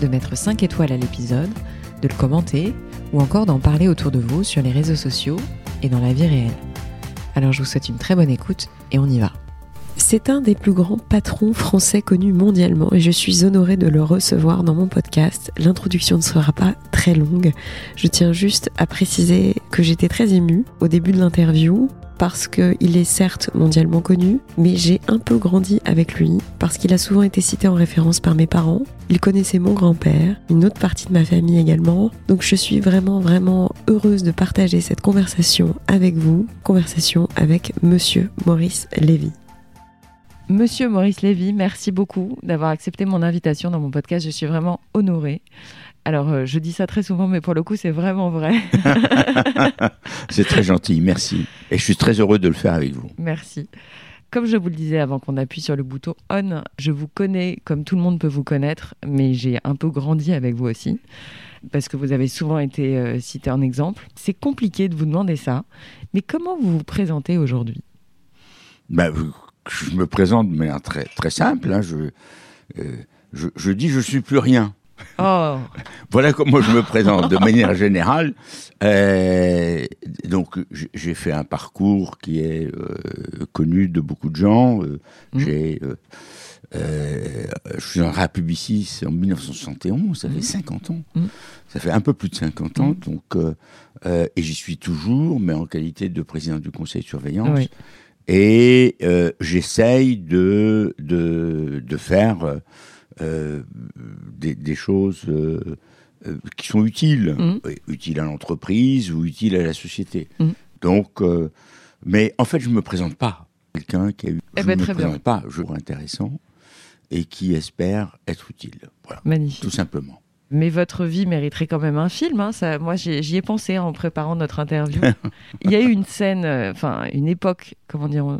de mettre 5 étoiles à l'épisode, de le commenter ou encore d'en parler autour de vous sur les réseaux sociaux et dans la vie réelle. Alors je vous souhaite une très bonne écoute et on y va. C'est un des plus grands patrons français connus mondialement et je suis honorée de le recevoir dans mon podcast. L'introduction ne sera pas très longue. Je tiens juste à préciser que j'étais très émue au début de l'interview parce qu'il est certes mondialement connu, mais j'ai un peu grandi avec lui, parce qu'il a souvent été cité en référence par mes parents. Il connaissait mon grand-père, une autre partie de ma famille également. Donc je suis vraiment, vraiment heureuse de partager cette conversation avec vous, conversation avec Monsieur Maurice Lévy. Monsieur Maurice Lévy, merci beaucoup d'avoir accepté mon invitation dans mon podcast. Je suis vraiment honorée. Alors, euh, je dis ça très souvent, mais pour le coup, c'est vraiment vrai. c'est très gentil, merci. Et je suis très heureux de le faire avec vous. Merci. Comme je vous le disais avant qu'on appuie sur le bouton on, je vous connais comme tout le monde peut vous connaître, mais j'ai un peu grandi avec vous aussi, parce que vous avez souvent été euh, cité en exemple. C'est compliqué de vous demander ça, mais comment vous vous présentez aujourd'hui? Ben, Je me présente de manière très, très simple. Hein. Je, euh, je, je dis je suis plus rien. Oh. Voilà comment je me présente de manière générale. Euh, donc j'ai fait un parcours qui est euh, connu de beaucoup de gens. Euh, mmh. J'ai, je suis un rap Publicis en 1971, ça fait 50 mmh. ans. Mmh. Ça fait un peu plus de 50 ans. Donc, et j'y suis toujours, mais en qualité de président du conseil de surveillance. Et j'essaye de, de, de faire euh, des, choses euh, euh, qui sont utiles, mmh. utiles à l'entreprise ou utiles à la société. Mmh. Donc, mais en fait, je ne me présente pas quelqu'un qui a eu. Eh ben, je ne me présente pas, je trouve intéressant et qui espère être utile. Voilà. Magnifique. Tout simplement. Mais votre vie mériterait quand même un film. Hein, ça, moi, j'y ai pensé en préparant notre interview. Il y a eu une scène, enfin, une époque, comment dire,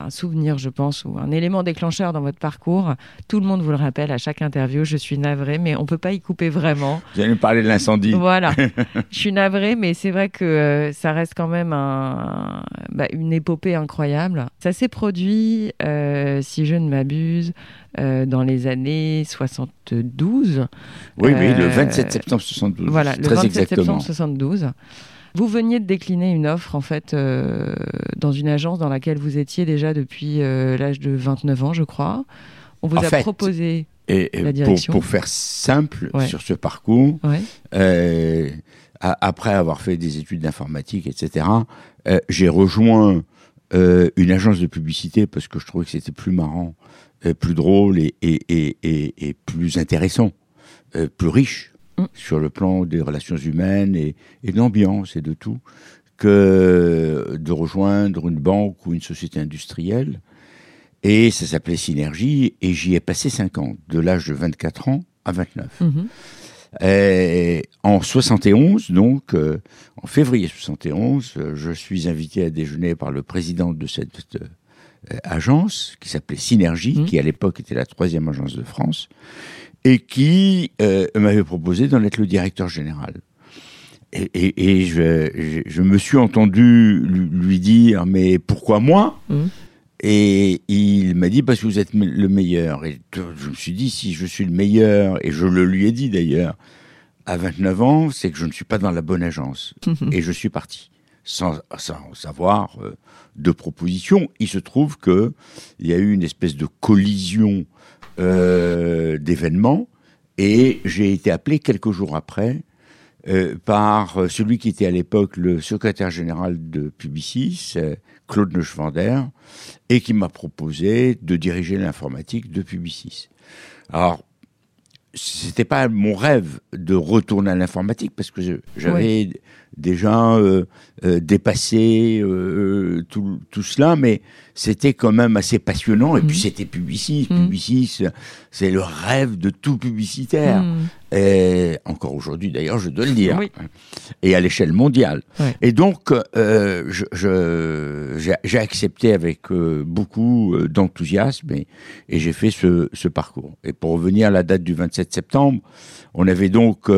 un souvenir, je pense, ou un élément déclencheur dans votre parcours. Tout le monde vous le rappelle à chaque interview. Je suis navrée, mais on ne peut pas y couper vraiment. Vous allez me parler de l'incendie. Voilà. je suis navrée, mais c'est vrai que euh, ça reste quand même un, bah, une épopée incroyable. Ça s'est produit, euh, si je ne m'abuse, euh, dans les années 72. Oui, oui, le 27 septembre 72. Voilà, le 27 septembre 72. Vous veniez de décliner une offre en fait euh, dans une agence dans laquelle vous étiez déjà depuis euh, l'âge de 29 ans, je crois. On vous a proposé et, la direction. Pour, faire simple sur ce parcours, euh, après avoir fait des études d'informatique, etc., j'ai rejoint une agence de publicité parce que je trouvais que c'était plus marrant, plus drôle et, et plus intéressant, plus riche Sur le plan des relations humaines et, et de l'ambiance et de tout, que de rejoindre une banque ou une société industrielle. Et ça s'appelait Synergie, et j'y ai passé 5 ans, de l'âge de 24 ans à 29. Mm-hmm. Et en 71, donc, euh, en février 71, euh, je suis invité à déjeuner par le président de cette euh, agence, qui s'appelait Synergie, mm. qui à l'époque était la troisième agence de France, et qui euh, m'avait proposé d'en être le directeur général. Et, et, et je, je, me suis entendu lui, dire mais pourquoi moi? Mmh. Et il m'a dit parce que vous êtes le meilleur. Et je me suis dit si je suis le meilleur et je le lui ai dit d'ailleurs à 29 ans, c'est que je ne suis pas dans la bonne agence. Mmh. Et je suis parti sans, sans savoir euh, de proposition. Il se trouve que il y a eu une espèce de collision euh, d'événements et j'ai été appelé quelques jours après euh, par celui qui était à l'époque le secrétaire général de Publicis, Claude Neuschwander, et qui m'a proposé de diriger l'informatique de Publicis. Alors, c'était pas mon rêve de retourner à l'informatique parce que j'avais déjà euh, euh, dépassé euh, tout, tout, cela, mais c'était quand même assez passionnant. Et puis mhm. c'était Publicis. Mm. Publicis, c'est le rêve de tout publicitaire. Mm. et encore aujourd'hui d'ailleurs, je dois le dire, et à l'échelle mondiale. Et donc, euh, j'ai accepté avec euh, beaucoup euh, d'enthousiasme et, j'ai fait ce, ce, parcours. Et pour revenir à la date du 27 septembre, on avait donc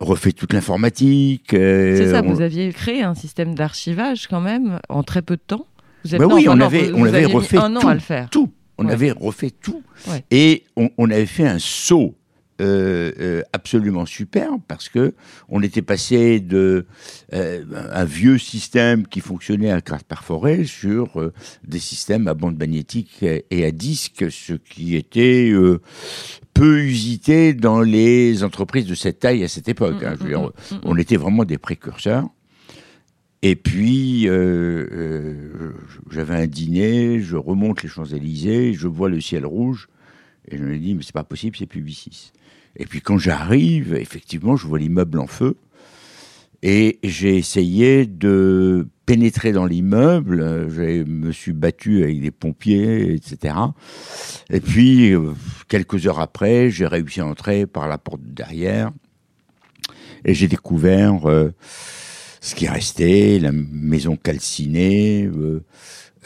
refait toute l'informatique. C'est ça, vous aviez créé un système d'archivage quand même en très peu de temps. Vous bah oui, on avait, on avait refait un an à le faire. tout. On avait refait tout. Et on, on, avait fait un saut euh, euh, absolument superbe parce que on était passé de euh, un vieux système qui fonctionnait à carte perforée sur des systèmes à bande magnétique et à disque, ce qui était peu usité dans les entreprises de cette taille à cette époque. Hein. Mm, mm, mm, on était vraiment des précurseurs. Et puis, j'avais un dîner, je remonte les Champs-Élysées, je vois le ciel rouge, et je me dis, mais c'est pas possible, c'est Publicis. Et puis quand j'arrive, effectivement, je vois l'immeuble en feu. Et j'ai essayé de pénétrer dans l'immeuble. Je me suis battu avec des pompiers, etc. Et puis, euh, quelques heures après, j'ai réussi à entrer par la porte derrière. Et j'ai découvert euh, ce qui restait, la maison calcinée,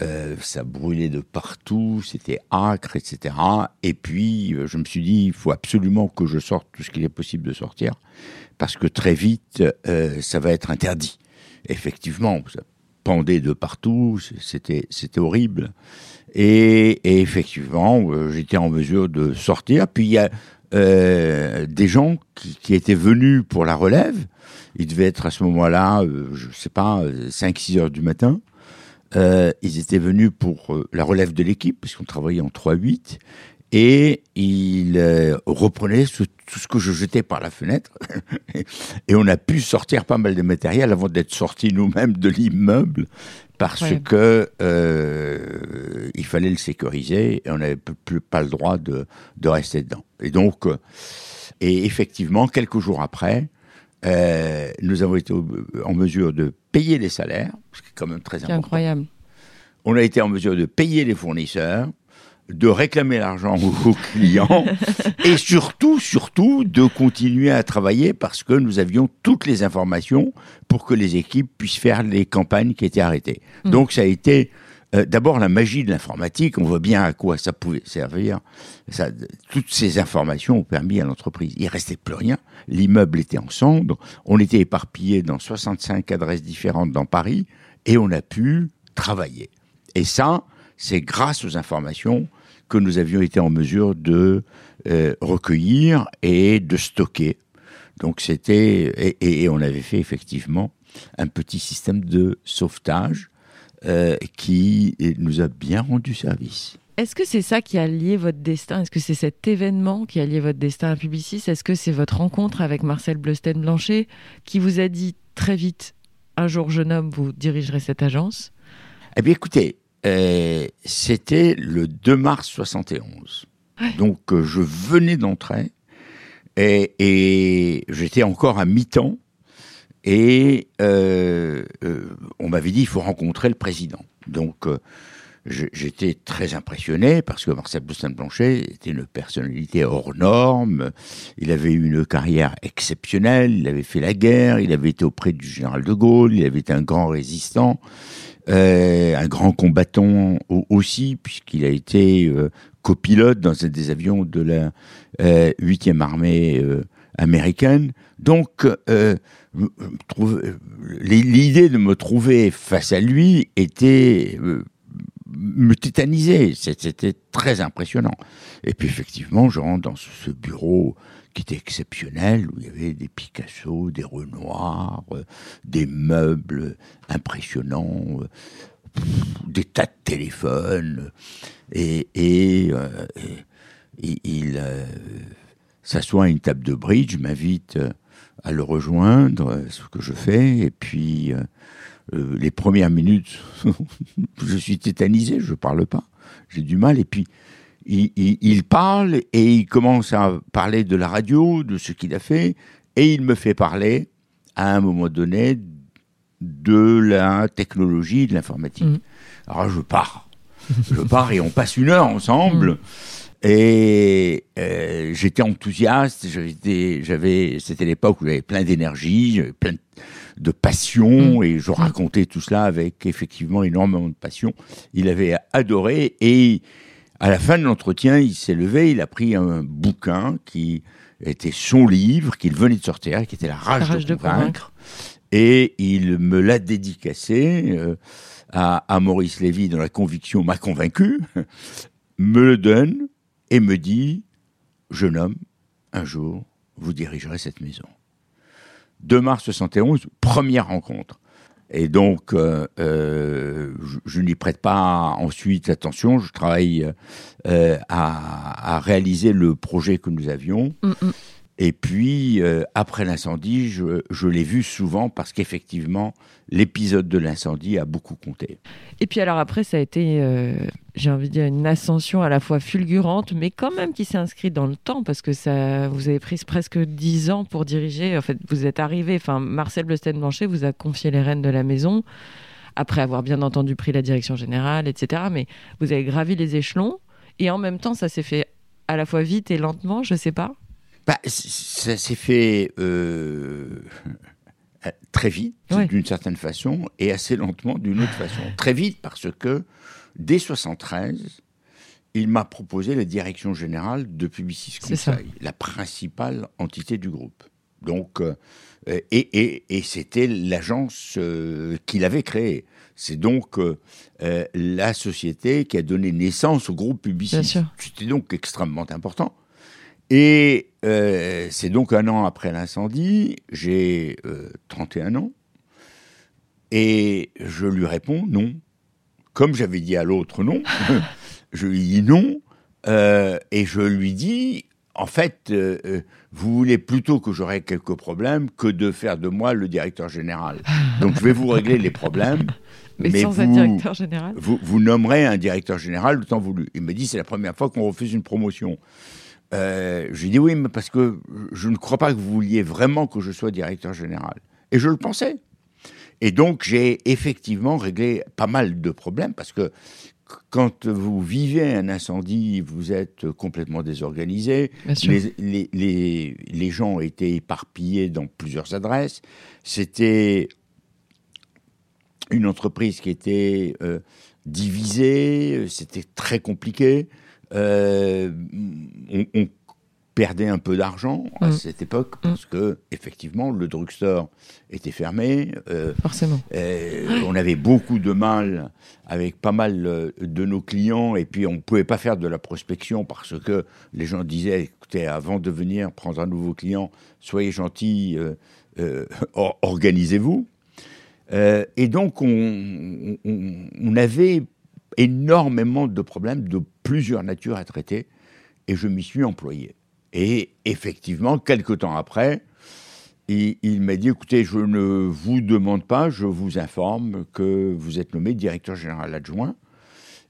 euh, ça brûlait de partout, c'était acre, etc. Et puis, je me suis dit, il faut absolument que je sorte tout ce qu'il est possible de sortir, parce que très vite, euh, ça va être interdit. Effectivement, ça pendait de partout, c'était horrible. Et, effectivement, j'étais en mesure de sortir. Puis il y a des gens qui, étaient venus pour la relève. Il devait être à ce moment-là, je sais pas, 5-6 heures du matin. Euh, ils étaient venus pour euh, la relève de l'équipe, puisqu'on travaillait en 3-8, et ils euh, reprenaient tout ce que je jetais par la fenêtre. et on a pu sortir pas mal de matériel avant d'être sortis nous-mêmes de l'immeuble, parce que il fallait le sécuriser et on n'avait plus pas le droit de, de rester dedans. Et donc, et effectivement, quelques jours après, euh, nous avons été en mesure de payer les salaires, ce qui est quand même très important. incroyable. On a été en mesure de payer les fournisseurs, de réclamer l'argent aux clients et surtout, surtout, de continuer à travailler parce que nous avions toutes les informations pour que les équipes puissent faire les campagnes qui étaient arrêtées. Mmh. Donc ça a été euh, d'abord, la magie de l'informatique, on voit bien à quoi ça pouvait servir. Ça, toutes ces informations ont permis à l'entreprise. Il restait plus rien. L'immeuble était en cendres. On était éparpillé dans 65 adresses différentes dans Paris et on a pu travailler. Et ça, c'est grâce aux informations que nous avions été en mesure de euh, recueillir et de stocker. Donc c'était et, on avait fait effectivement un petit système de sauvetage euh, qui nous a bien rendu service. Est-ce que c'est ça qui a lié votre destin? Est-ce que c'est cet événement qui a lié votre destin à Publicis? Est-ce que c'est votre rencontre avec Marcel Bleusten-Blanchet qui vous a dit très vite, un jour jeune homme, vous dirigerez cette agence? Eh bien écoutez, c'était le 2 mars 71. Donc euh, je venais d'entrer et, et j'étais encore à mi-temps et euh, euh, on m'avait dit il faut rencontrer le président. Donc euh, j'étais très impressionné parce que Marcel Boussin-Blanchet était une personnalité hors norme. Il avait eu une carrière exceptionnelle. Il avait fait la guerre. Il avait été auprès du général de Gaulle. Il avait été un grand résistant, euh, un grand combattant aussi puisqu'il a été euh, copilote dans un des avions de la 8e armée américaine. Donc, euh, l'idée de me trouver face à lui était euh, me tétaniser. C'était très impressionnant. Et puis effectivement, je rentre dans ce bureau qui était exceptionnel, où il y avait des Picasso, des Renoir, euh, des meubles impressionnants, des tas de téléphones. Et, et, il s'assoit à une table de bridge, m'invite euh, à le rejoindre, euh, ce que je fais, et puis euh, les premières minutes, je suis tétanisé, je parle pas, j'ai du mal, et puis il, il, parle et il commence à parler de la radio, de ce qu'il a fait, et il me fait parler à un moment donné de la technologie, de l'informatique. Mmh. Alors je pars. je pars et on passe une heure ensemble. Mm. Et euh, j'étais enthousiaste, j'avais, c'était l'époque où j'avais plein d'énergie, plein de passion, mm. et je racontais tout cela avec effectivement énormément de passion. Il avait adoré, et à la fin de l'entretien, il s'est levé, il a pris un bouquin qui était son livre, qu'il venait de sortir, qui était La rage, de, convaincre, et il me l'a dédicacé euh, à, à Maurice Lévy dans la conviction m'a convaincu, me le donne, et me dit, jeune homme, un jour, vous dirigerez cette maison. 2 mars 71, première rencontre. Et donc, euh, euh, je, n'y prête pas ensuite attention. Je travaille euh, à, réaliser le projet que nous avions. Mm, mm. Et puis, après l'incendie, je, je l'ai vu souvent parce qu'effectivement, l'épisode de l'incendie a beaucoup compté. Et puis alors après, ça a été, j'ai envie de dire, une ascension à la fois fulgurante, mais quand même qui s'est inscrite dans le temps, parce que ça, vous avez pris presque dix ans pour diriger. En fait, vous êtes arrivé, enfin, Marcel Blesten-Blanchet vous a confié les rênes de la maison, après avoir bien entendu pris la direction générale, etc. Mais vous avez gravi les échelons, et en même temps, ça s'est fait à la fois vite et lentement, je sais pas bah, Ça s'est fait euh, très vite, d'une certaine façon, et assez lentement d'une autre façon. Très vite parce que, dès 73, il m'a proposé la direction générale de Publicis Conseil, la principale entité du groupe. Donc, euh, et, et, c'était l'agence euh, qu'il avait créée. C'est donc la société qui a donné naissance au groupe Publicis. C'était donc extrêmement important. Et euh, c'est donc un an après l'incendie, j'ai 31 euh, ans, et je lui réponds non. Comme j'avais dit à l'autre non, je lui dis non, euh, et je lui dis, en fait, vous voulez plutôt que j'aurai quelques problèmes que de faire de moi le directeur général. Donc je vais vous régler les problèmes. Mais, sans vous, un directeur général? vous, vous nommerez un directeur général le temps voulu. Il me dit, c'est la première fois qu'on refuse une promotion. Euh, je lui dis oui, mais parce que je ne crois pas que vous vouliez vraiment que je sois directeur général. Et je le pensais. Et donc j'ai effectivement réglé pas mal de problèmes parce que quand vous vivez un incendie, vous êtes complètement désorganisé. Les, les, les, gens étaient éparpillés dans plusieurs adresses. C'était une entreprise qui était euh, divisée. C'était très compliqué. Euh, on, perdait un peu d'argent à mm. cette époque mm. parce que effectivement le drugstore était fermé. Euh, Forcément. Euh, on avait beaucoup de mal avec pas mal de nos clients et puis on ne pouvait pas faire de la prospection parce que les gens disaient écoutez avant de venir prendre un nouveau client soyez gentil organisez-vous. et donc on, on avait énormément de problèmes de plusieurs natures à traiter et je m'y suis employé. Et effectivement, quelque temps après, il, m'a dit écoutez, je ne vous demande pas, je vous informe que vous êtes nommé directeur général adjoint.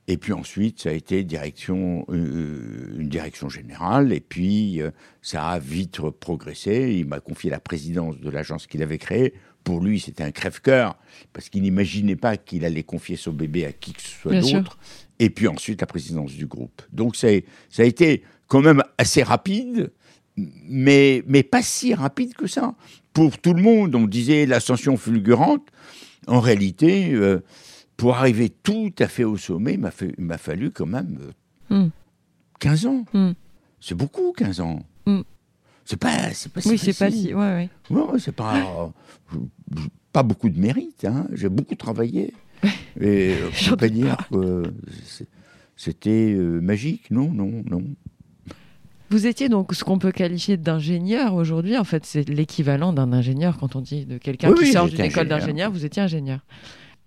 Et puis ensuite, ça a été direction, euh, une direction générale. Et puis, euh, ça a vite progressé. Il m'a confié la présidence de l'agence qu'il avait créée pour lui, c'était un crève-cœur, parce qu'il n'imaginait pas qu'il allait confier son bébé à qui que ce soit d'autre. Et puis ensuite, la présidence du groupe. Donc, ça, ça a été quand même assez rapide, mais, mais pas si rapide que ça. Pour tout le monde, on disait l'ascension fulgurante. En réalité, euh, pour arriver tout à fait au sommet, il m'a fallu quand même 15 euh, hmm. ans. Hmm. C'est beaucoup, 15 ans. Hmm. C'est pas, c'est pas si Oui, c'est pas si, ouais, ouais. ouais c'est pas, pas beaucoup de mérite. Hein. J'ai beaucoup travaillé. Et je peux pas dire que c'était euh, magique. Non, non, non. Vous étiez donc ce qu'on peut qualifier d'ingénieur aujourd'hui. En fait, c'est l'équivalent d'un ingénieur quand on dit de quelqu'un qui sort d'une école d'ingénieur. Vous étiez ingénieur.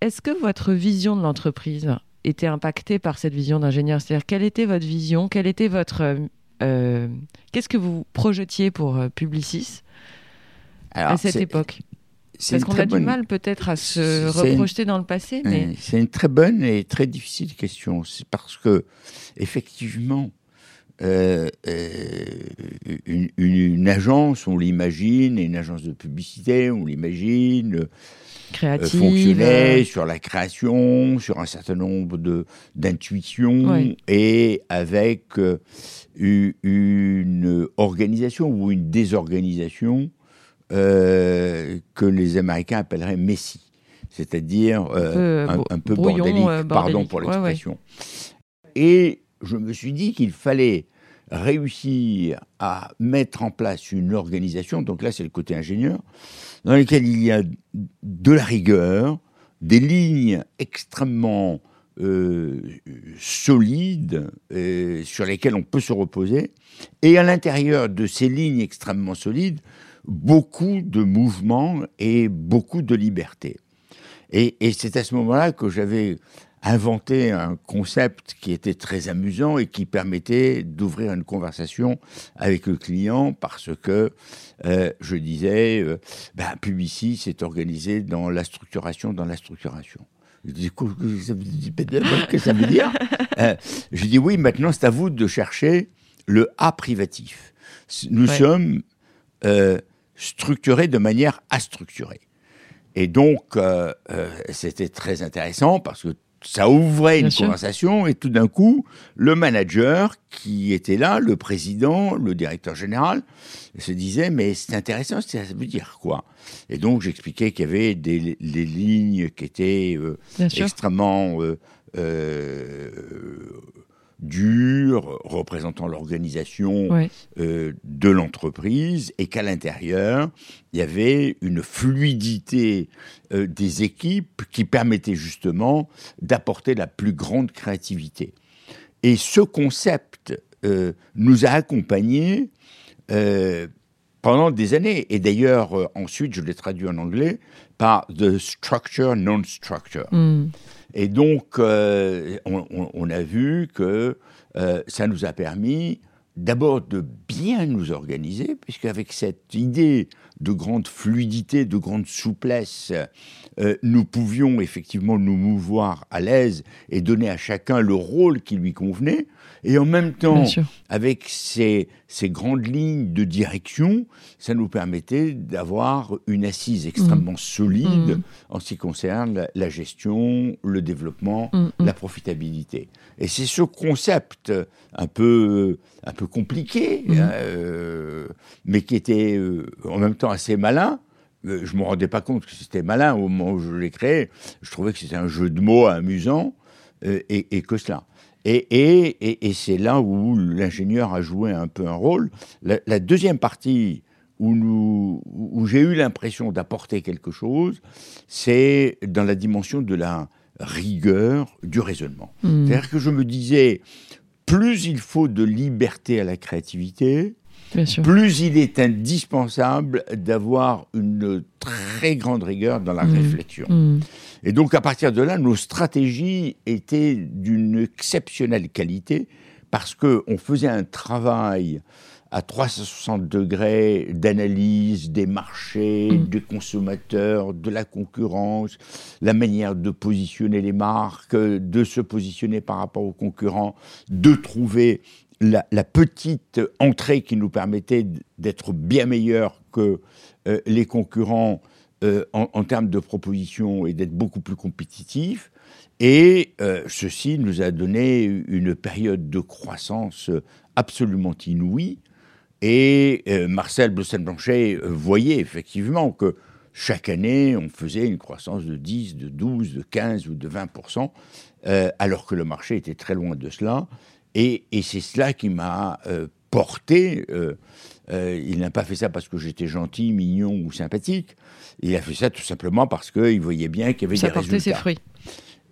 Est-ce que votre vision de l'entreprise était impactée par cette vision d'ingénieur? C'est-à-dire, quelle était votre vision? Quelle était votre euh, euh, qu'est-ce que vous projetiez pour euh, Publicis à cette époque? Parce qu'on a du mal peut-être à se reprojeter dans le passé. Mais... C'est une très bonne et très difficile question. C'est parce que, effectivement, une, agence, on l'imagine, une agence de publicité, on l'imagine, créative, fonctionnait sur la création, sur un certain nombre de d'intuitions et avec une organisation ou une désorganisation que les Américains appelleraient Messi. C'est-à-dire euh, un, peu bordélique, euh, pardon pour l'expression. Et je me suis dit qu'il fallait réussir à mettre en place une organisation, donc là c'est le côté ingénieur, dans lequel il y a de la rigueur, des lignes extrêmement euh, solides sur lesquelles on peut se reposer, et à l'intérieur de ces lignes extrêmement solides, beaucoup de mouvements et beaucoup de liberté. Et, c'est à ce moment-là que j'avais inventé un concept qui était très amusant et qui permettait d'ouvrir une conversation avec le client parce que euh, je disais, euh, ben, Publicis s'est organisé dans la structuration, dans la structuration. Je dis, qu'est-ce que ça veut dire euh, Je dis, oui, maintenant c'est à vous de chercher le A privatif. Nous sommes euh, structurés de manière astructurée. Et donc, euh, euh, c'était très intéressant parce que ça ouvrait une conversation et tout d'un coup, le manager qui était là, le président, le directeur général, se disait mais c'est intéressant, ça veut dire quoi? Et donc j'expliquais qu'il y avait des, lignes qui étaient euh, extrêmement dur, représentant l'organisation euh, de l'entreprise, et qu'à l'intérieur, il y avait une fluidité euh, des équipes qui permettait justement d'apporter la plus grande créativité. Et ce concept euh, nous a accompagnés pendant des années. Et d'ailleurs, ensuite, je l'ai traduit en anglais par The Structure Non-Structure. Hmm. Et donc, euh, on, a vu que euh, ça nous a permis d'abord de bien nous organiser, puisqu'avec cette idée de grande fluidité, de grande souplesse, euh, nous pouvions effectivement nous mouvoir à l'aise et donner à chacun le rôle qui lui convenait. Et en même temps, avec ces, ces, grandes lignes de direction, ça nous permettait d'avoir une assise extrêmement mm. solide mm. en ce qui concerne la, gestion, le développement, mm, la profitabilité. Et c'est ce concept un peu, un peu compliqué, euh, mais qui était euh, en même temps assez malin, euh, je ne me rendais pas compte que c'était malin au moment où je l'ai créé. Je trouvais que c'était un jeu de mots amusant et, que cela. Et, c'est là où l'ingénieur a joué un peu un rôle. La, deuxième partie où, où j'ai eu l'impression d'apporter quelque chose, c'est dans la dimension de la rigueur du raisonnement. Hmm. C'est-à-dire que je me disais, plus il faut de liberté à la créativité, plus il est indispensable d'avoir une très grande rigueur dans la hmm. réflexion. Hmm. Et donc à partir de là, nos stratégies étaient d'une exceptionnelle qualité parce qu'on faisait un travail à 360 degrés d'analyse des marchés, mm. des consommateurs, de la concurrence, la manière de positionner les marques, de se positionner par rapport aux concurrents, de trouver la, petite entrée qui nous permettait d'être bien meilleurs que euh, les concurrents euh, en, termes de propositions et d'être beaucoup plus compétitifs. Et euh, ceci nous a donné une période de croissance absolument inouïe. Et Marcel Blossen-Blanchet voyait effectivement que chaque année, on faisait une croissance de 10, de 12, de 15 ou de 20% alors que le marché était très loin de cela. Et, et c'est cela qui m'a porté. il n'a pas fait ça parce que j'étais gentil, mignon ou sympathique. Il a fait ça tout simplement parce qu'il voyait bien qu'il y avait ça des résultats. ses fruits.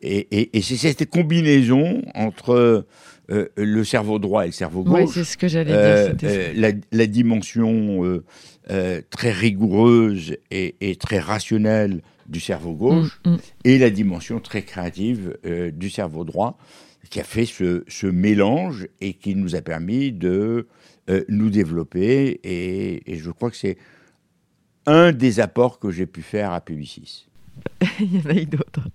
Et, et, c'est cette combinaison entre euh, le cerveau droit et le cerveau gauche. Oui, c'est ce que j'allais dire. Euh, euh, la, dimension très rigoureuse et, très rationnelle du cerveau gauche mm, mm. et la dimension très créative du cerveau droit qui a fait ce, ce, mélange et qui nous a permis de nous développer. Et, et je crois que c'est un des apports que j'ai pu faire à Publicis. Il y en a eu d'autres.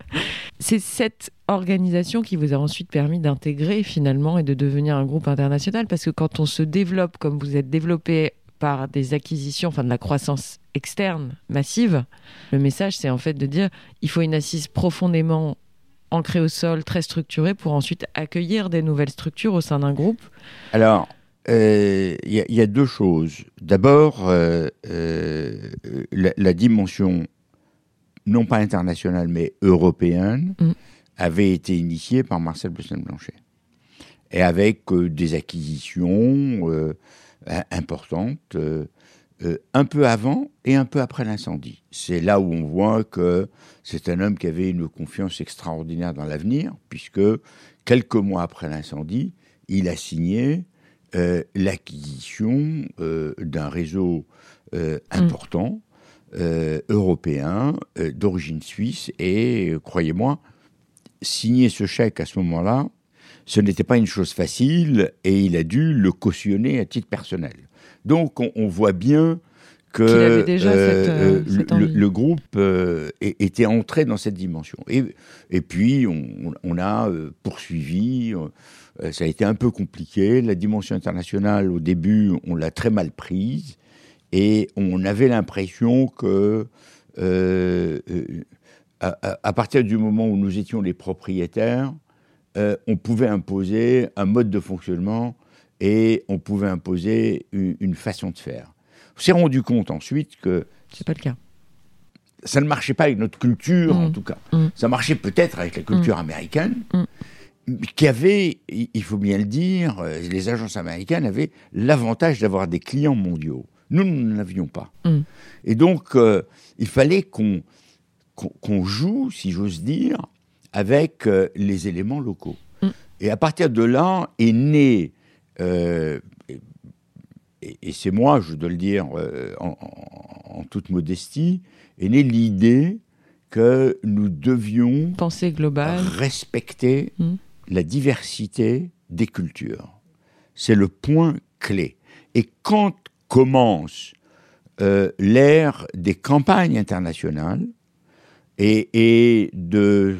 C'est cette organisation qui vous a ensuite permis d'intégrer finalement et de devenir un groupe international parce que quand on se développe comme vous êtes développé par des acquisitions, enfin de la croissance externe massive, le message c'est en fait de dire il faut une assise profondément ancrée au sol, très structurée pour ensuite accueillir des nouvelles structures au sein d'un groupe. Alors, il euh, y, a deux choses. D'abord, euh, euh, la, dimension non pas internationale mais européenne mm. avait été initiée par Marcel Bleustein-Blanchet et avec des acquisitions importantes un peu avant et un peu après l'incendie. C'est là où on voit que c'est un homme qui avait une confiance extraordinaire dans l'avenir, puisque quelques mois après l'incendie, il a signé euh, l'acquisition euh, d'un réseau euh, mm. important européen d'origine suisse et croyez-moi, signer ce chèque à ce moment-là, ce n'était pas une chose facile et il a dû le cautionner à titre personnel. Donc on, voit bien que le, groupe était entré dans cette dimension. Et, et puis on, on a poursuivi euh, ça a été un peu compliqué. La dimension internationale, au début, on l'a très mal prise. Et on avait l'impression que, euh, euh, à, partir du moment où nous étions les propriétaires, on pouvait imposer un mode de fonctionnement et on pouvait imposer une, façon de faire. On s'est rendu compte ensuite que. C'est pas le cas. Ça ne marchait pas avec notre culture, en mmh. tout cas. Mmh. Ça marchait peut-être avec la culture mmh. américaine qui avait, il faut bien le dire, euh, les agences américaines avaient l'avantage d'avoir des clients mondiaux. Nous, nous n'en avions pas. Mm. Et donc, euh, il fallait qu'on qu'on joue, si j'ose dire, avec euh, les éléments locaux. Mm. Et à partir de là est né, et, c'est moi, je dois le dire en, toute modestie, est née l'idée que nous devions respecter mm la diversité des cultures. C'est le point clé. Et quand commence euh, l'ère des campagnes internationales et, de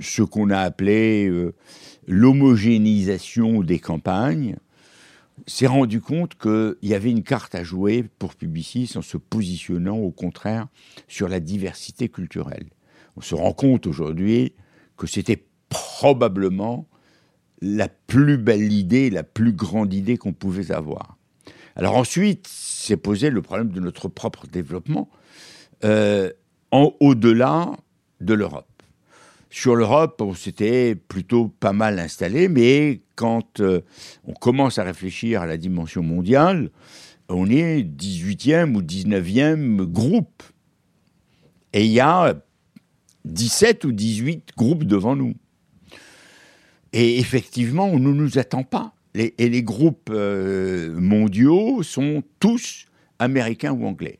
ce qu'on a appelé euh, l'homogénéisation des campagnes, s'est rendu compte qu'il y avait une carte à jouer pour Publicis en se positionnant au contraire sur la diversité culturelle. On se rend compte aujourd'hui que c'était probablement la plus belle idée, la plus grande idée qu'on pouvait avoir. Alors ensuite, s'est posé le problème de notre propre développement euh, en au-delà de l'Europe. Sur l'Europe, on s'était plutôt pas mal installé, mais quand euh, on commence à réfléchir à la dimension mondiale, on est 18e ou 19e groupe. Et il y a 17 ou 18 groupes devant nous. Et effectivement, on ne nous attend pas. et les groupes euh, mondiaux sont tous américains ou anglais.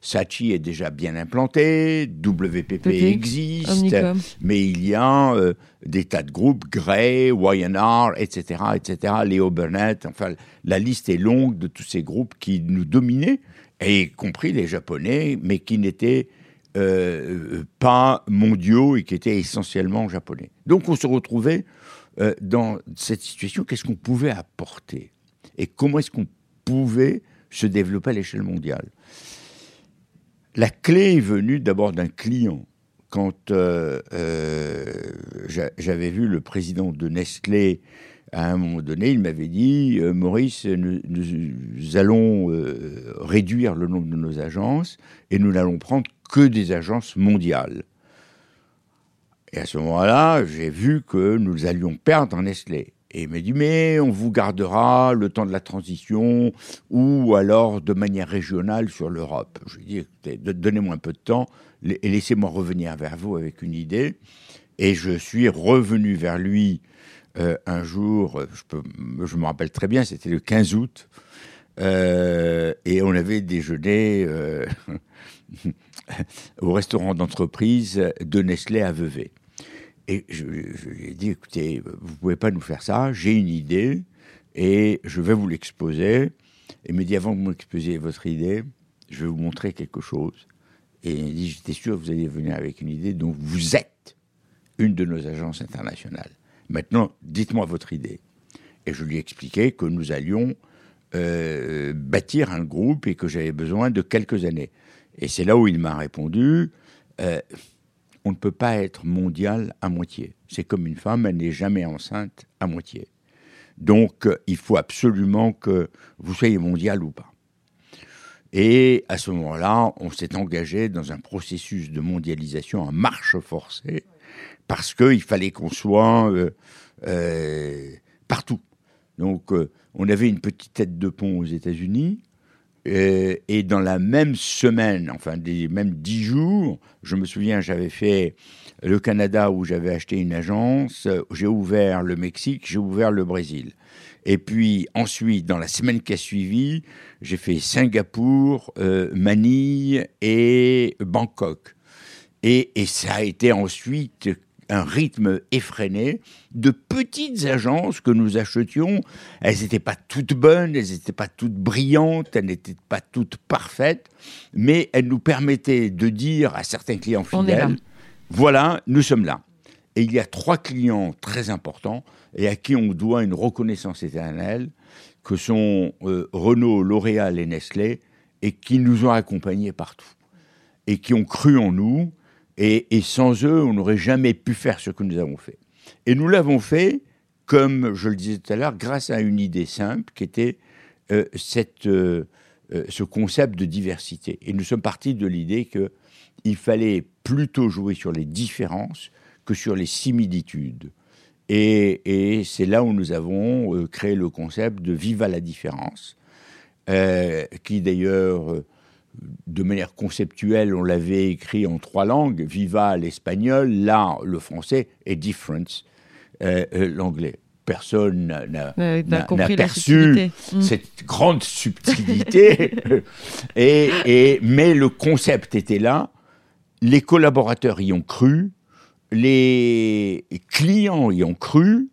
Sachi est déjà bien implanté, WPP existe, mais il y a euh, des tas de groupes, Gray, YNR, etc., etc., Léo Burnett, enfin, la liste est longue de tous ces groupes qui nous dominaient, y compris les Japonais, mais qui n'étaient euh, pas mondiaux et qui étaient essentiellement japonais. Donc on se retrouvait euh, dans cette situation, qu'est-ce qu'on pouvait apporter? Et comment est-ce qu'on pouvait se développer à l'échelle mondiale? La clé est venue d'abord d'un client. Quand euh, euh, j'avais vu le président de Nestlé à un moment donné, il m'avait dit Maurice, nous, nous allons réduire le nombre de nos agences et nous n'allons prendre que des agences mondiales. Et à ce moment-là, j'ai vu que nous allions perdre Nestlé. Et il m'a dit, mais on vous gardera le temps de la transition ou alors de manière régionale sur l'Europe. Je lui ai dit, donnez-moi un peu de temps et laissez-moi revenir vers vous avec une idée. Et je suis revenu vers lui euh, un jour, je, me rappelle très bien, c'était le 15 août, euh, et on avait déjeuné euh, au restaurant d'entreprise de Nestlé à Vevey. Et je, lui ai dit, écoutez, vous pouvez pas nous faire ça, j'ai une idée et je vais vous l'exposer. Il me dit, avant que vous m'exposiez votre idée, je vais vous montrer quelque chose. Et il dit, j'étais sûr que vous alliez venir avec une idée, donc vous êtes une de nos agences internationales. Maintenant, dites-moi votre idée. Et je lui ai expliqué que nous allions euh, bâtir un groupe et que j'avais besoin de quelques années. Et c'est là où il m'a répondu, euh, on ne peut pas être mondial à moitié. C'est comme une femme, elle n'est jamais enceinte à moitié. Donc, euh, il faut absolument que vous soyez mondial ou pas. Et à ce moment-là, on s'est engagé dans un processus de mondialisation en marche forcée, parce qu'il fallait qu'on soit euh, euh, partout. Donc, on avait une petite tête de pont aux États-Unis, et dans la même semaine, enfin, des même dix jours, je me souviens, j'avais fait le Canada où j'avais acheté une agence, j'ai ouvert le Mexique, j'ai ouvert le Brésil. Et puis ensuite, dans la semaine qui a suivi, j'ai fait Singapour, euh, Manille et Bangkok. Et, ça a été ensuite un rythme effréné de petites agences que nous achetions. Elles n'étaient pas toutes bonnes, elles n'étaient pas toutes brillantes, elles n'étaient pas toutes parfaites, mais elles nous permettaient de dire à certains clients fidèles, voilà, nous sommes là. Et il y a trois clients très importants et à qui on doit une reconnaissance éternelle, que sont euh, Renault, L'Oréal et Nestlé, et qui nous ont accompagnés partout, et qui ont cru en nous, et, sans eux, on n'aurait jamais pu faire ce que nous avons fait. Et nous l'avons fait, comme je le disais tout à l'heure, grâce à une idée simple, qui était euh, cette, euh, ce concept de diversité. Et nous sommes partis de l'idée que il fallait plutôt jouer sur les différences que sur les similitudes. Et, c'est là où nous avons euh, créé le concept de Viva la différence, euh, qui d'ailleurs, euh, de manière conceptuelle, on l'avait écrit en trois langues, Viva l'espagnol, là le français, et Difference l'anglais. Personne n'a perçu mm. cette grande subtilité. et, et, mais le concept était là. Les collaborateurs y ont cru, les clients y ont cru,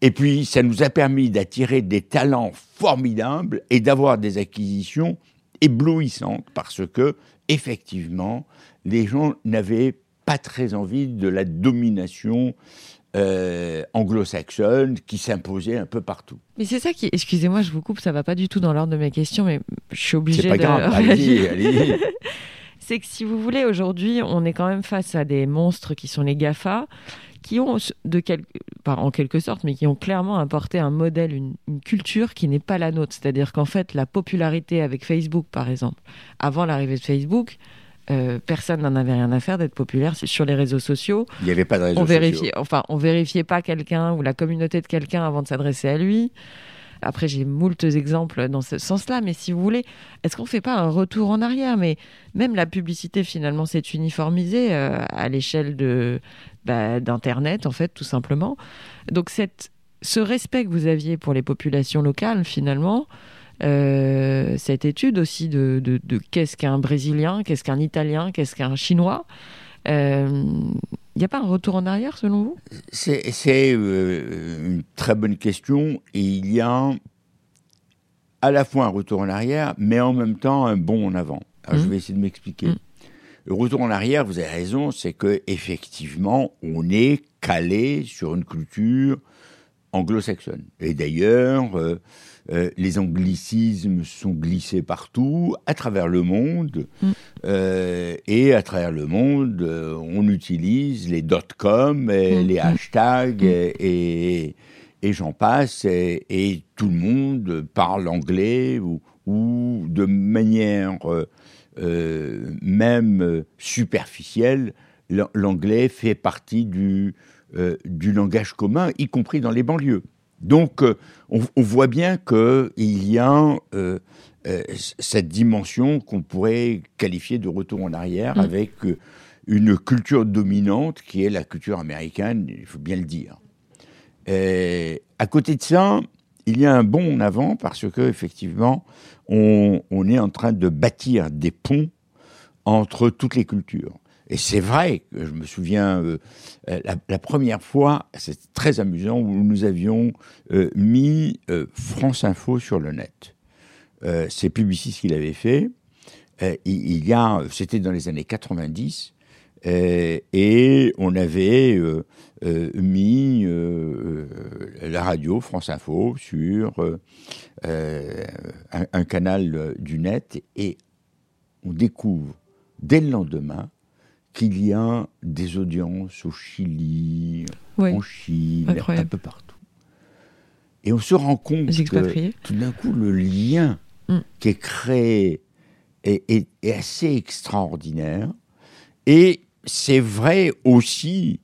et puis ça nous a permis d'attirer des talents formidables et d'avoir des acquisitions éblouissantes parce que, effectivement, les gens n'avaient pas très envie de la domination euh, anglo-saxonne qui s'imposait un peu partout. Mais c'est ça qui, excusez-moi, je vous coupe, ça va pas du tout dans l'ordre de mes questions, mais je suis obligé de. C'est pas grave, allez-y, allez-y. c'est que si vous voulez, aujourd'hui, on est quand même face à des monstres qui sont les GAFA, qui ont, de en quelque sorte, mais qui ont clairement apporté un modèle, une, culture qui n'est pas la nôtre. C'est-à-dire qu'en fait, la popularité avec Facebook, par exemple, avant l'arrivée de Facebook, euh, personne n'en avait rien à faire d'être populaire sur les réseaux sociaux. Il n'y avait pas de réseaux on vérifiait, sociaux. Enfin, on vérifiait pas quelqu'un ou la communauté de quelqu'un avant de s'adresser à lui. Après, j'ai moult exemples dans ce sens-là, mais si vous voulez, est-ce qu'on ne fait pas un retour en arrière? Mais même la publicité, finalement, s'est uniformisée euh, à l'échelle de, bah, d'Internet, en fait, tout simplement. Donc, cette, ce respect que vous aviez pour les populations locales, finalement, euh, cette étude aussi de, de, de qu'est-ce qu'un Brésilien, qu'est-ce qu'un Italien, qu'est-ce qu'un Chinois, il euh, n'y a pas un retour en arrière selon vous? C'est euh, une très bonne question. Et il y a à la fois un retour en arrière, mais en même temps un bond en avant. Je mmh. vais essayer de m'expliquer. Mmh. Le retour en arrière, vous avez raison, c'est que effectivement, on est calé sur une culture anglo-saxonne. Et d'ailleurs, euh, euh, les anglicismes sont glissés partout, à travers le monde. Mm. Euh, et à travers le monde, on utilise les dot-com, mm. les mm. hashtags, et, et, j'en passe. Et, tout le monde parle anglais ou, ou de manière même superficielle. L'anglais fait partie du, euh, du langage commun, y compris dans les banlieues. Donc, euh, on, voit bien qu'il y a euh, cette dimension qu'on pourrait qualifier de retour en arrière mm. avec une culture dominante qui est la culture américaine, il faut bien le dire. Et à côté de ça, il y a un bond en avant parce que effectivement, on, est en train de bâtir des ponts entre toutes les cultures. Et c'est vrai je me souviens, euh, la, première fois, c'est très amusant, où nous avions euh, mis euh, France Info sur le net. c'est Publicis qui l'avait fait. il y a, c'était dans les années 90, et on avait mis la radio France Info sur un, un, canal du net et on découvre dès le lendemain qu'il y a des audiences au Chili, en Chine, un peu partout. Et on se rend compte que tout d'un coup, le lien mm. qui est créé est, assez extraordinaire. Et c'est vrai aussi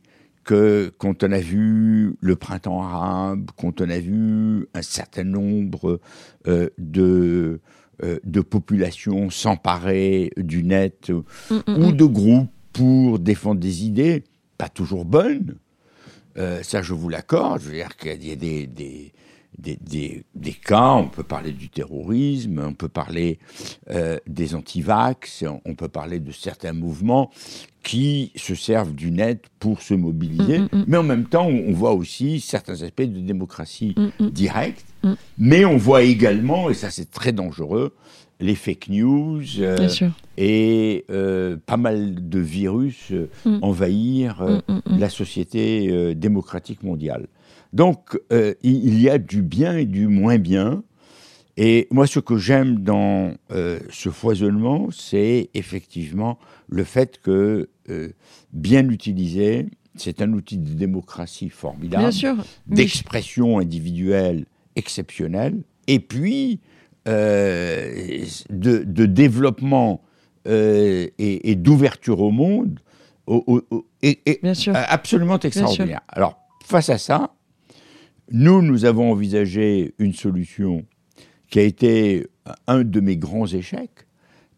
que quand on a vu le printemps arabe, quand on a vu un certain nombre euh, de, euh, de populations s'emparer du net mm, mm, ou de groupes pour défendre des idées, pas toujours bonnes, euh, ça je vous l'accorde, je veux dire qu'il y a des, des, des, des, cas, on peut parler du terrorisme, on peut parler euh, des antivax, on peut parler de certains mouvements qui se servent du net pour se mobiliser, mm, mm, mm. mais en même temps, on voit aussi certains aspects de démocratie directe, mais on voit également, et ça c'est très dangereux, les fake news euh, et euh, pas mal de virus envahir la société démocratique mondiale. Donc, euh, il y a du bien et du moins bien. Et moi, ce que j'aime dans euh, ce foisonnement, c'est effectivement le fait que, euh, bien utilisé, c'est un outil de démocratie formidable, d'expression individuelle exceptionnelle, et puis de, développement et, d'ouverture au monde absolument extraordinaire. Alors, face à ça, nous, nous avons envisagé une solution qui a été un de mes grands échecs,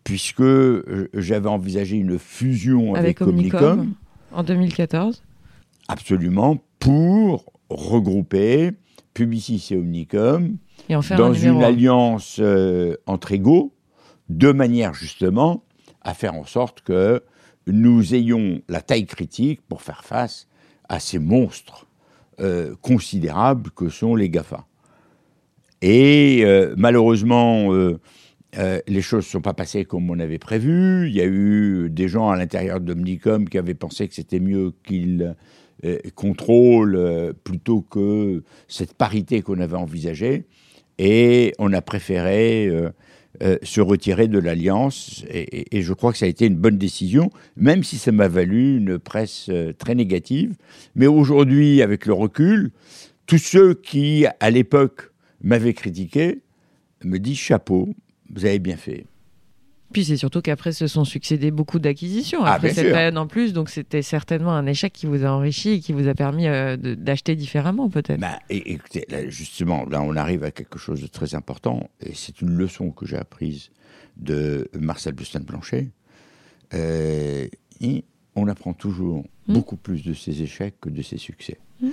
puisque euh, j'avais envisagé une fusion avec, Omnicom, en 2014. Absolument, pour regrouper Publicis et Omnicom dans une alliance euh, entre égaux, de manière justement à faire en sorte que nous ayons la taille critique pour faire face à ces monstres euh, considérables que sont les GAFA. Et euh, malheureusement, euh, les choses ne sont pas passées comme on avait prévu. Il y a eu des gens à l'intérieur d'Omnicom qui avaient pensé que c'était mieux qu'ils contrôlent plutôt que cette parité qu'on avait envisagée. Et on a préféré euh, se retirer de l'alliance. Et, je crois que ça a été une bonne décision, même si ça m'a valu une presse euh, très négative. Mais aujourd'hui, avec le recul, tous ceux qui, à l'époque, m'avaient critiqué, me disent chapeau, vous avez bien fait. Puis c'est surtout qu'après se sont succédés beaucoup d'acquisitions ah, après cette période en plus, donc c'était certainement un échec qui vous a enrichi et qui vous a permis euh, d'acheter différemment peut-être. Bah, écoutez, justement, là on arrive à quelque chose de très important et c'est une leçon que j'ai apprise de Marcel Bustin-Blanchet. Euh, on apprend toujours hmm. beaucoup plus de ses échecs que de ses succès. Hmm.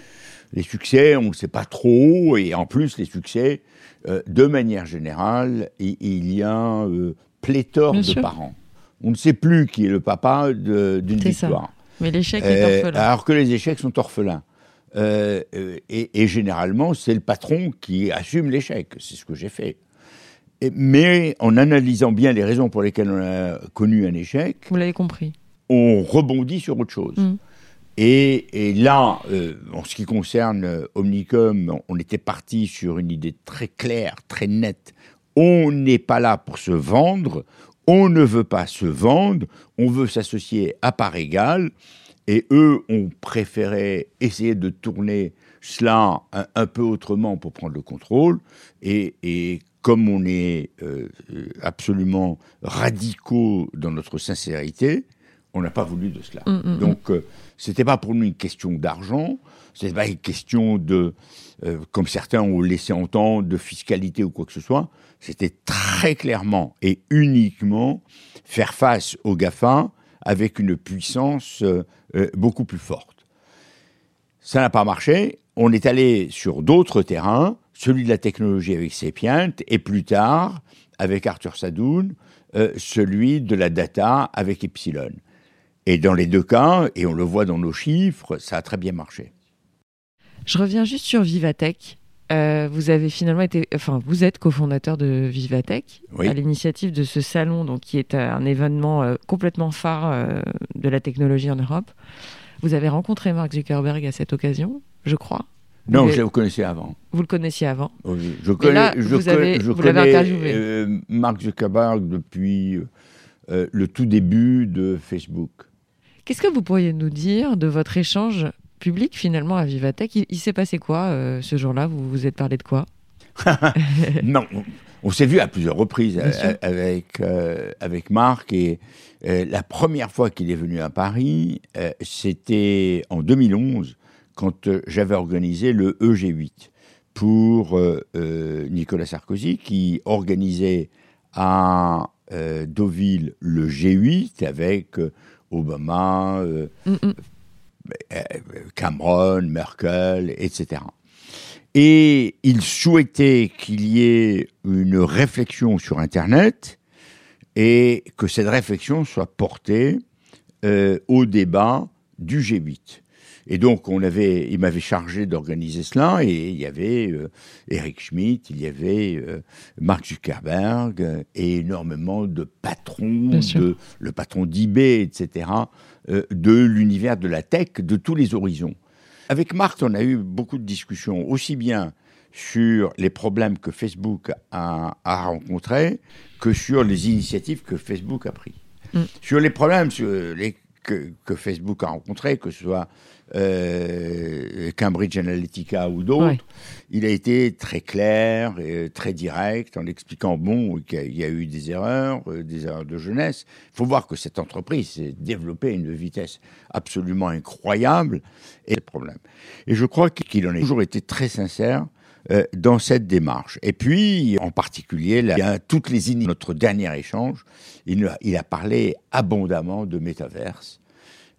Les succès, on ne sait pas trop, et en plus les succès, euh, de manière générale, il, y a pléthore de parents. On ne sait plus qui est le papa d'une victoire. Mais l'échec est euh, orphelin. Alors que les échecs sont orphelins. Euh, euh, et, généralement, c'est le patron qui assume l'échec. C'est ce que j'ai fait. mais en analysant bien les raisons pour lesquelles on a connu un échec, vous l'avez compris, on rebondit sur autre chose. Mm. Et, là, en ce qui concerne Omnicom, on était parti sur une idée très claire, très nette on n'est pas là pour se vendre, on ne veut pas se vendre, on veut s'associer à part égale, et eux ont préféré essayer de tourner cela un, peu autrement pour prendre le contrôle, et, comme on est euh, absolument radicaux dans notre sincérité, on n'a pas voulu de cela. Mm, mm, mm. Donc, euh, c'était pas pour nous une question d'argent, c'était pas une question de, euh, comme certains ont laissé entendre, de fiscalité ou quoi que ce soit. C'était très clairement et uniquement faire face aux GAFA avec une puissance euh, beaucoup plus forte. Ça n'a pas marché. On est allé sur d'autres terrains, celui de la technologie avec Sapient, et plus tard, avec Arthur Sadoun, celui de la data avec Epsilon. Et dans les deux cas, et on le voit dans nos chiffres, ça a très bien marché. Je reviens juste sur Vivatech. vous avez finalement été, enfin, vous êtes cofondateur de Vivatech à l'initiative de ce salon, donc qui est un événement complètement phare de la technologie en Europe. Vous avez rencontré Mark Zuckerberg à cette occasion, je crois. Non, je le connaissais avant. Vous le connaissiez avant oui, Je connais, je vous, connais euh, Mark Zuckerberg depuis euh, le tout début de Facebook. Qu'est-ce que vous pourriez nous dire de votre échange public finalement à Vivatech? Il, s'est passé quoi euh, ce jour-là? Vous vous êtes parlé de quoi? Non, on s'est vu à plusieurs reprises avec, avec Marc et la première fois qu'il est venu à Paris, c'était en 2011 quand euh, j'avais organisé le EG8 pour euh, euh, Nicolas Sarkozy, qui organisait à Deauville le G8 avec Obama, Cameron, Merkel, etc. Et il souhaitait qu'il y ait une réflexion sur Internet et que cette réflexion soit portée au débat du G8. Et donc, on avait, il m'avait chargé d'organiser cela, et il y avait euh, Eric Schmidt, il y avait euh, Mark Zuckerberg, et énormément de patrons, de, le patron d'eBay, etc., euh, de l'univers de la tech, de tous les horizons. Avec Mark, on a eu beaucoup de discussions, aussi bien sur les problèmes que Facebook a, a rencontrés que sur les initiatives que Facebook a prises. Mm. Sur les problèmes sur les, que, que, Facebook a rencontrés, que ce soit euh, Cambridge Analytica ou d'autres, il a été très clair et très direct en expliquant bon qu'il y a eu des erreurs, euh, des erreurs de jeunesse. Il faut voir que cette entreprise s'est développée à une vitesse absolument incroyable et problème. Et je crois qu'il en a toujours été très sincère euh, dans cette démarche. Et puis, en particulier, il y a toutes les notre dernier échange, il, il a parlé abondamment de métaverse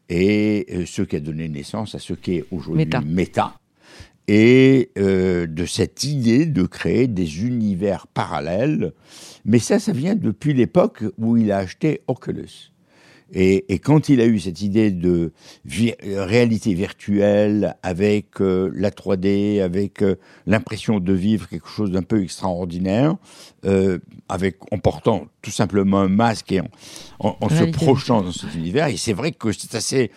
et euh, ce qui a donné naissance à ce qui est aujourd'hui Meta. et euh, de cette idée de créer des univers parallèles. Mais ça, ça vient depuis l'époque où il a acheté Oculus. Et, quand il a eu cette idée de réalité virtuelle avec euh, la 3D, avec euh, l'impression de vivre quelque chose d'un peu extraordinaire, euh, avec en portant tout simplement un masque et en, se projetant dans cet univers, et c'est vrai que c'est assez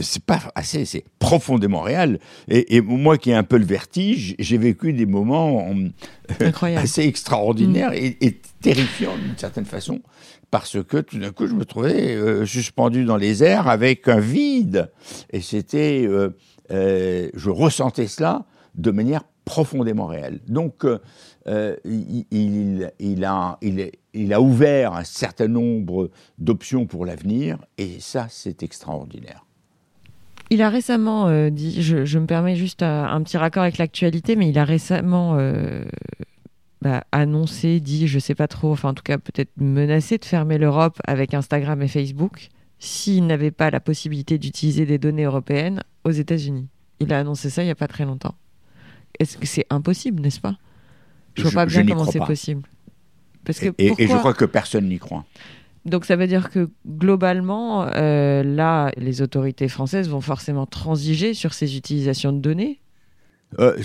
c'est pas assez, c'est profondément réel. Et, moi qui ai un peu le vertige, j'ai vécu des moments assez extraordinaires mm. et, et, terrifiants d'une certaine façon parce que tout d'un coup, je me trouvais euh, suspendu dans les airs avec un vide. Et c'était, euh, euh, je ressentais cela de manière profondément réelle. Donc, il, a, ouvert un certain nombre d'options pour l'avenir, et ça, c'est extraordinaire. Il a récemment dit, je, me permets juste un petit raccord avec l'actualité, mais il a récemment bah, annoncé, dit, je sais pas trop, enfin en tout cas peut-être menacé de fermer l'Europe avec Instagram et Facebook s'il n'avait pas la possibilité d'utiliser des données européennes aux États-Unis. Il a annoncé ça il n'y a pas très longtemps. Est-ce que c'est impossible, n'est-ce pas? Je vois pas bien comment c'est possible. Parce que et, je crois que personne n'y croit. Donc ça veut dire que globalement, euh, là, les autorités françaises vont forcément transiger sur ces utilisations de données euh,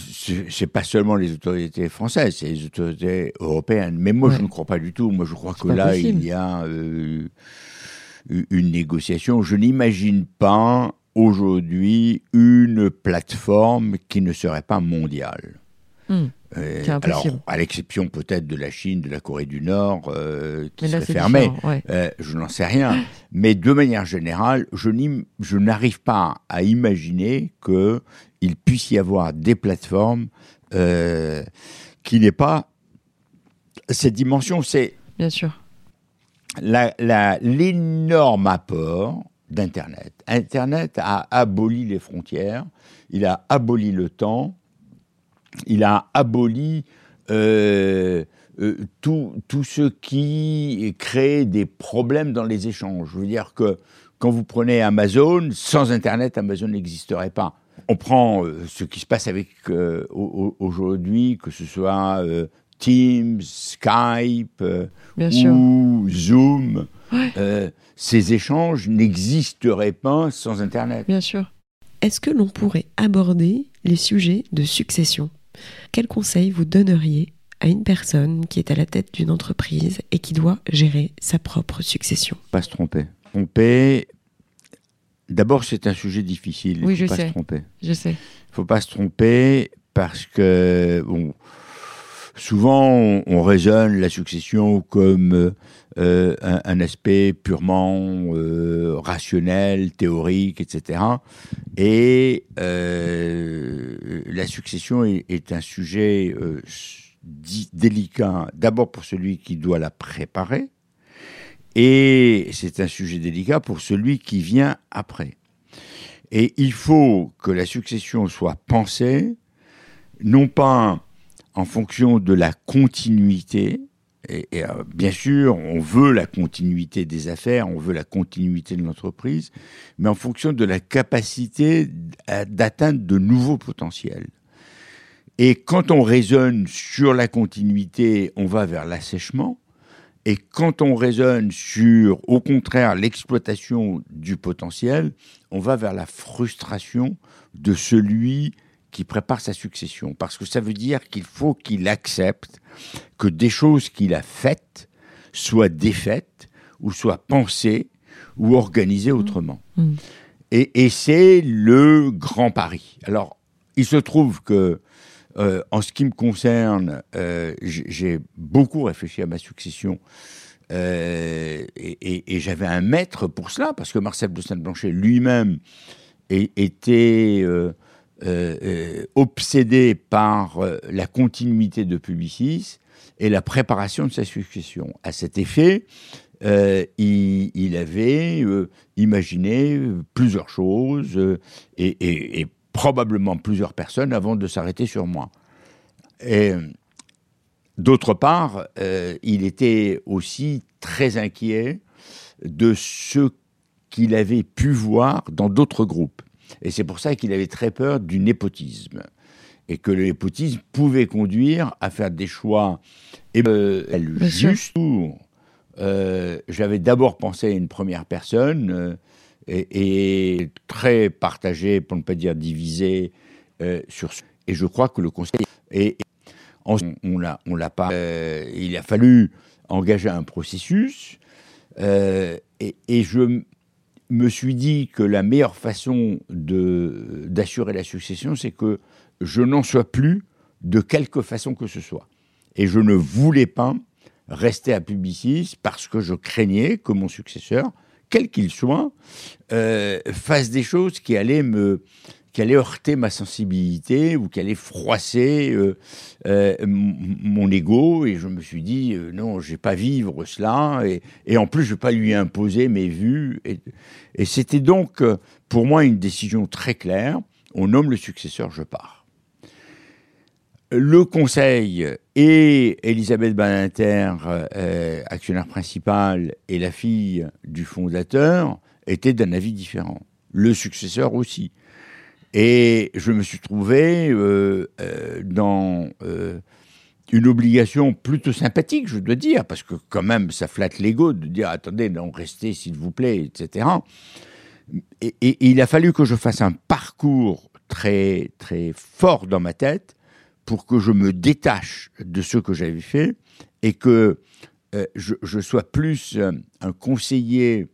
c'est pas seulement les autorités françaises, c'est les autorités européennes. Mais moi, je ne crois pas du tout. Moi, je crois que là, il y a euh, une négociation. Je n'imagine pas aujourd'hui une plateforme qui ne serait pas mondiale. Hmm. Euh, alors, à l'exception peut-être de la Chine, de la Corée du Nord, euh, qui serait fermée, euh, je n'en sais rien. Mais de manière générale, je n'arrive pas à imaginer qu'il puisse y avoir des plateformes qui n'aient pas cette dimension. C'est bien sûr l'énorme apport d'Internet. Internet a aboli les frontières, il a aboli le temps il a aboli euh, euh, tout, tout, ce qui crée des problèmes dans les échanges. Je veux dire que quand vous prenez Amazon, sans Internet, Amazon n'existerait pas. On prend euh, ce qui se passe avec aujourd'hui, que ce soit Teams, Skype ou Zoom. ces échanges n'existeraient pas sans Internet. Bien sûr. est-ce que l'on pourrait aborder les sujets de succession? Quels conseils vous donneriez à une personne qui est à la tête d'une entreprise et qui doit gérer sa propre succession? Pas se tromper. Tromper, d'abord c'est un sujet difficile. Il oui, faut je pas sais. se tromper. Je sais. Il faut pas se tromper parce que bon, souvent on, raisonne la succession comme euh, un, aspect purement euh, rationnel, théorique, etc. Et euh, la succession est, un sujet délicat, d'abord pour celui qui doit la préparer, et c'est un sujet délicat pour celui qui vient après. Et il faut que la succession soit pensée, non pas en fonction de la continuité, et, euh, bien sûr, on veut la continuité des affaires, on veut la continuité de l'entreprise, mais en fonction de la capacité d'atteindre de nouveaux potentiels. Et quand on raisonne sur la continuité, on va vers l'assèchement. Et quand on raisonne sur, au contraire, l'exploitation du potentiel, on va vers la frustration de celui qui prépare sa succession. Parce que ça veut dire qu'il faut qu'il accepte que des choses qu'il a faites soient défaites ou soient pensées ou organisées mmh. autrement. Mmh. Et, c'est le grand pari. Alors, il se trouve que, euh, en ce qui me concerne, euh, j'ai beaucoup réfléchi à ma succession. Euh, et, j'avais un maître pour cela, parce que Marcel de Saint-Blanchet lui-même était obsédé par la continuité de Publicis et la préparation de sa succession. À cet effet, il, avait imaginé plusieurs choses et, probablement plusieurs personnes avant de s'arrêter sur moi. Et d'autre part, il était aussi très inquiet de ce qu'il avait pu voir dans d'autres groupes. Et c'est pour ça qu'il avait très peur du népotisme. Et que le népotisme pouvait conduire à faire des choix euh, juste. Euh, J'avais d'abord pensé à une première personne euh, et, très partagé, pour ne pas dire divisé, euh, sur Et je crois que le conseil. Et, on, on on l'a pas. il a fallu engager un processus. et, et je me suis dit que la meilleure façon d'assurer la succession, c'est que je n'en sois plus de quelque façon que ce soit. Et je ne voulais pas rester à Publicis parce que je craignais que mon successeur, quel qu'il soit, euh, fasse des choses qui allaient me qui allait heurter ma sensibilité ou qui allait froisser euh, euh, mon ego. Et je me suis dit, euh, non, je vais pas vivre cela. Et, en plus, je vais pas lui imposer mes vues. Et, et c'était donc, pour moi, une décision très claire. On nomme le successeur, je pars. Le conseil et Elisabeth Badinter, actionnaire principal, et la fille du fondateur étaient d'un avis différent. Le successeur aussi. Et je me suis trouvé euh, euh, dans euh, une obligation plutôt sympathique, je dois dire, parce que quand même, ça flatte l'ego de dire attendez, non, restez s'il vous plaît, etc. Et, et, il a fallu que je fasse un parcours très très fort dans ma tête pour que je me détache de ce que j'avais fait et que je, je, sois plus un conseiller,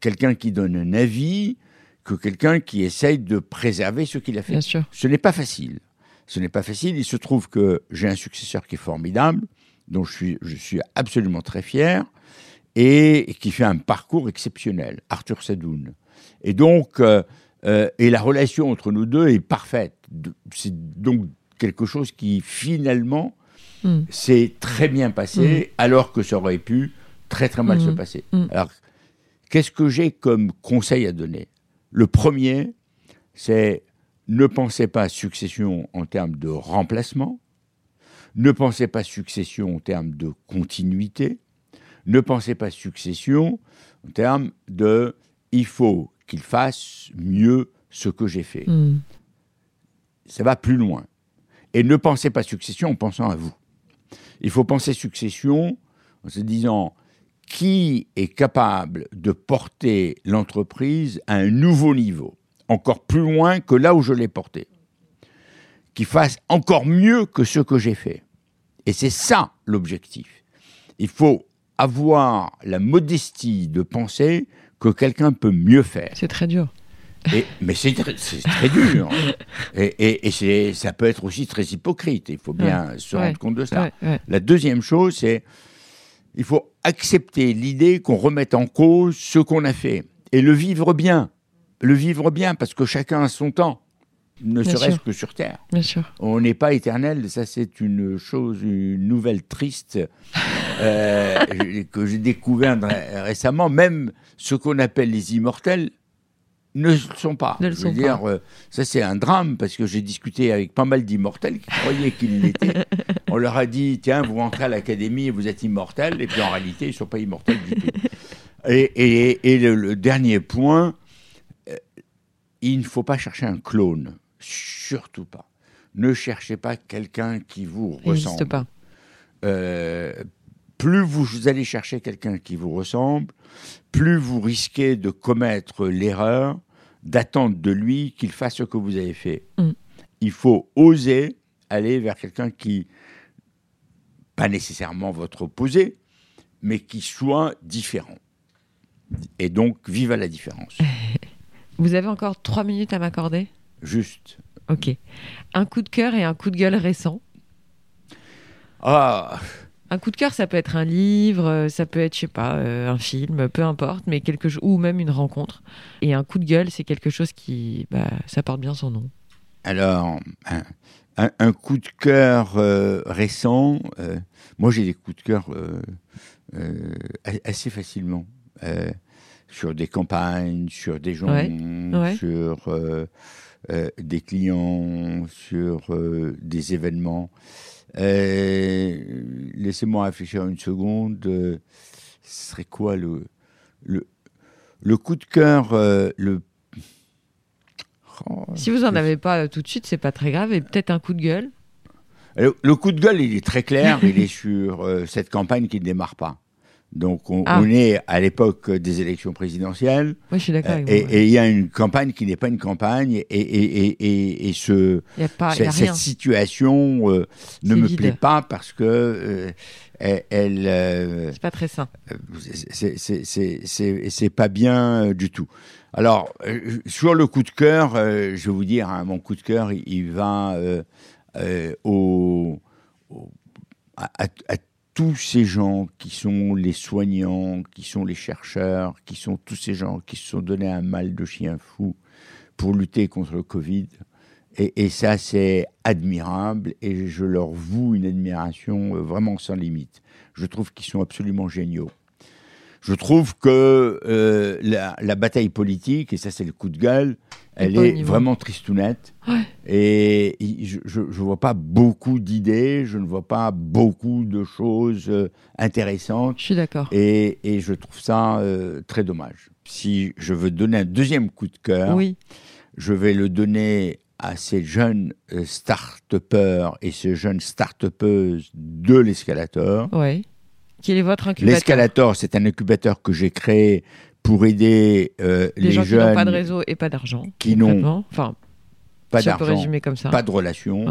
quelqu'un qui donne un avis, que quelqu'un qui essaye de préserver ce qu'il a fait. Bien sûr. Ce n'est pas facile. Ce n'est pas facile. Il se trouve que j'ai un successeur qui est formidable, dont je suis, je suis absolument très fier, et qui fait un parcours exceptionnel, Arthur Sadoun. Et donc, euh, euh, et la relation entre nous deux est parfaite. C'est donc quelque chose qui finalement hmm. s'est très bien passé, hmm. alors que ça aurait pu très très mal se hmm. passer. Alors, qu'est-ce que j'ai comme conseil à donner? Le premier, c'est ne pensez pas succession en termes de remplacement, ne pensez pas succession en termes de continuité, ne pensez pas succession en termes de il faut qu'il fasse mieux ce que j'ai fait. Ça va plus loin. Et ne pensez pas succession en pensant à vous. Il faut penser succession en se disant qui est capable de porter l'entreprise à un nouveau niveau encore plus loin que là où je l'ai porté. Qu'il fasse encore mieux que ce que j'ai fait. Et c'est ça l'objectif. Il faut avoir la modestie de penser que quelqu'un peut mieux faire. C'est très dur. Mais c'est très, dur. Et, et, ça peut être aussi très hypocrite. Il faut bien se rendre compte de ça. La deuxième chose, c'est il faut accepter l'idée qu'on remette en cause ce qu'on a fait et le vivre bien. Le vivre bien parce que chacun a son temps, ne serait-ce que sur Terre. Bien sûr. On n'est pas éternel, ça c'est une chose, une nouvelle triste euh, que j'ai découvert récemment. Même ce qu'on appelle les immortels ne le sont pas. Ne le sont dire, euh, ça c'est un drame parce que j'ai discuté avec pas mal d'immortels qui croyaient qu'ils l'étaient. On leur a dit tiens, vous rentrez à l'académie et vous êtes immortels, et puis en réalité, ils ne sont pas immortels du tout. Et, et, le, dernier point, euh, il ne faut pas chercher un clone, surtout pas. Ne cherchez pas quelqu'un qui vous ressemble. pas. Euh, plus vous allez chercher quelqu'un qui vous ressemble, plus vous risquez de commettre l'erreur d'attendre de lui qu'il fasse ce que vous avez fait. Mm. Il faut oser aller vers quelqu'un qui, pas nécessairement votre opposé, mais qui soit différent. Et donc, vive à la différence. Vous avez encore trois minutes à m'accorder? Juste. Ok. Un coup de cœur et un coup de gueule récent? Ah un coup de cœur, ça peut être un livre, euh, ça peut être, je sais pas, euh, un film, peu importe, mais quelque chose, ou même une rencontre. Et un coup de gueule, c'est quelque chose qui, bah, ça porte bien son nom. Alors, un, coup de cœur euh, récent, moi j'ai des coups de cœur assez facilement sur des campagnes, sur des gens, sur des clients, sur des événements. Euh, laissez-moi réfléchir une seconde. Euh, ce serait quoi le, le, le coup de cœur euh, le... Oh, si vous en avez pas tout de suite, c'est pas très grave. Et peut-être un coup de gueule. Le, coup de gueule, il est très clair. il est sur cette campagne qui ne démarre pas. Donc ah. on, est à l'époque des élections présidentielles. Oui, je suis d'accord. et il y a une campagne qui n'est pas une campagne et, et, et, et ce, cette situation euh, ne me plaît pas parce que euh, elle. Euh, c'est pas très sain. C'est pas bien du tout. Alors sur le coup de cœur, je vais vous dire, hein, mon coup de cœur, il, va au, à, à tous ces gens qui sont les soignants, qui sont les chercheurs, qui sont tous ces gens qui se sont donnés un mal de chien fou pour lutter contre le Covid. Et, ça, c'est admirable et je leur voue une admiration euh, vraiment sans limite. Je trouve qu'ils sont absolument géniaux. Je trouve que euh, la, bataille politique, et ça c'est le coup de gueule, elle est vraiment tristounette. Et je ne vois pas beaucoup d'idées, je ne vois pas beaucoup de choses euh, intéressantes. Je suis d'accord. Et, et, je trouve ça euh, très dommage. Si je veux donner un deuxième coup de cœur, oui. je vais le donner à ces jeunes euh, start-upers et ces jeunes start-upeuses de l'escalator. Oui. Quel est votre incubateur? L'escalator, c'est un incubateur que j'ai créé pour aider euh, les, gens jeunes qui n'ont pas de réseau et pas d'argent, qui n'ont enfin, pas d'argent, pas de relation,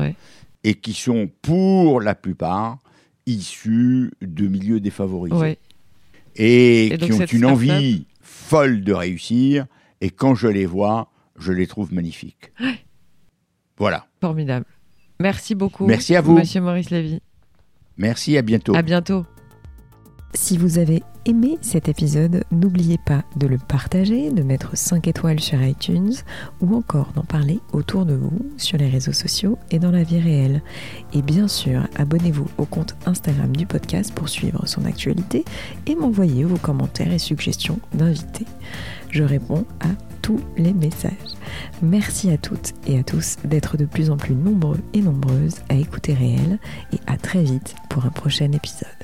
et qui sont pour la plupart issus de milieux défavorisés et, qui ont une envie folle de réussir. Et quand je les vois, je les trouve magnifiques. Voilà. Formidable. Merci beaucoup. Merci à vous, Monsieur Maurice Lévy. Merci. À bientôt. À bientôt. Si vous avez aimé cet épisode, n'oubliez pas de le partager, de mettre 5 étoiles sur iTunes ou encore d'en parler autour de vous sur les réseaux sociaux et dans la vie réelle. Et bien sûr, abonnez-vous au compte Instagram du podcast pour suivre son actualité et m'envoyer vos commentaires et suggestions d'invités. Je réponds à tous les messages. Merci à toutes et à tous d'être de plus en plus nombreux et nombreuses à écouter réel et à très vite pour un prochain épisode.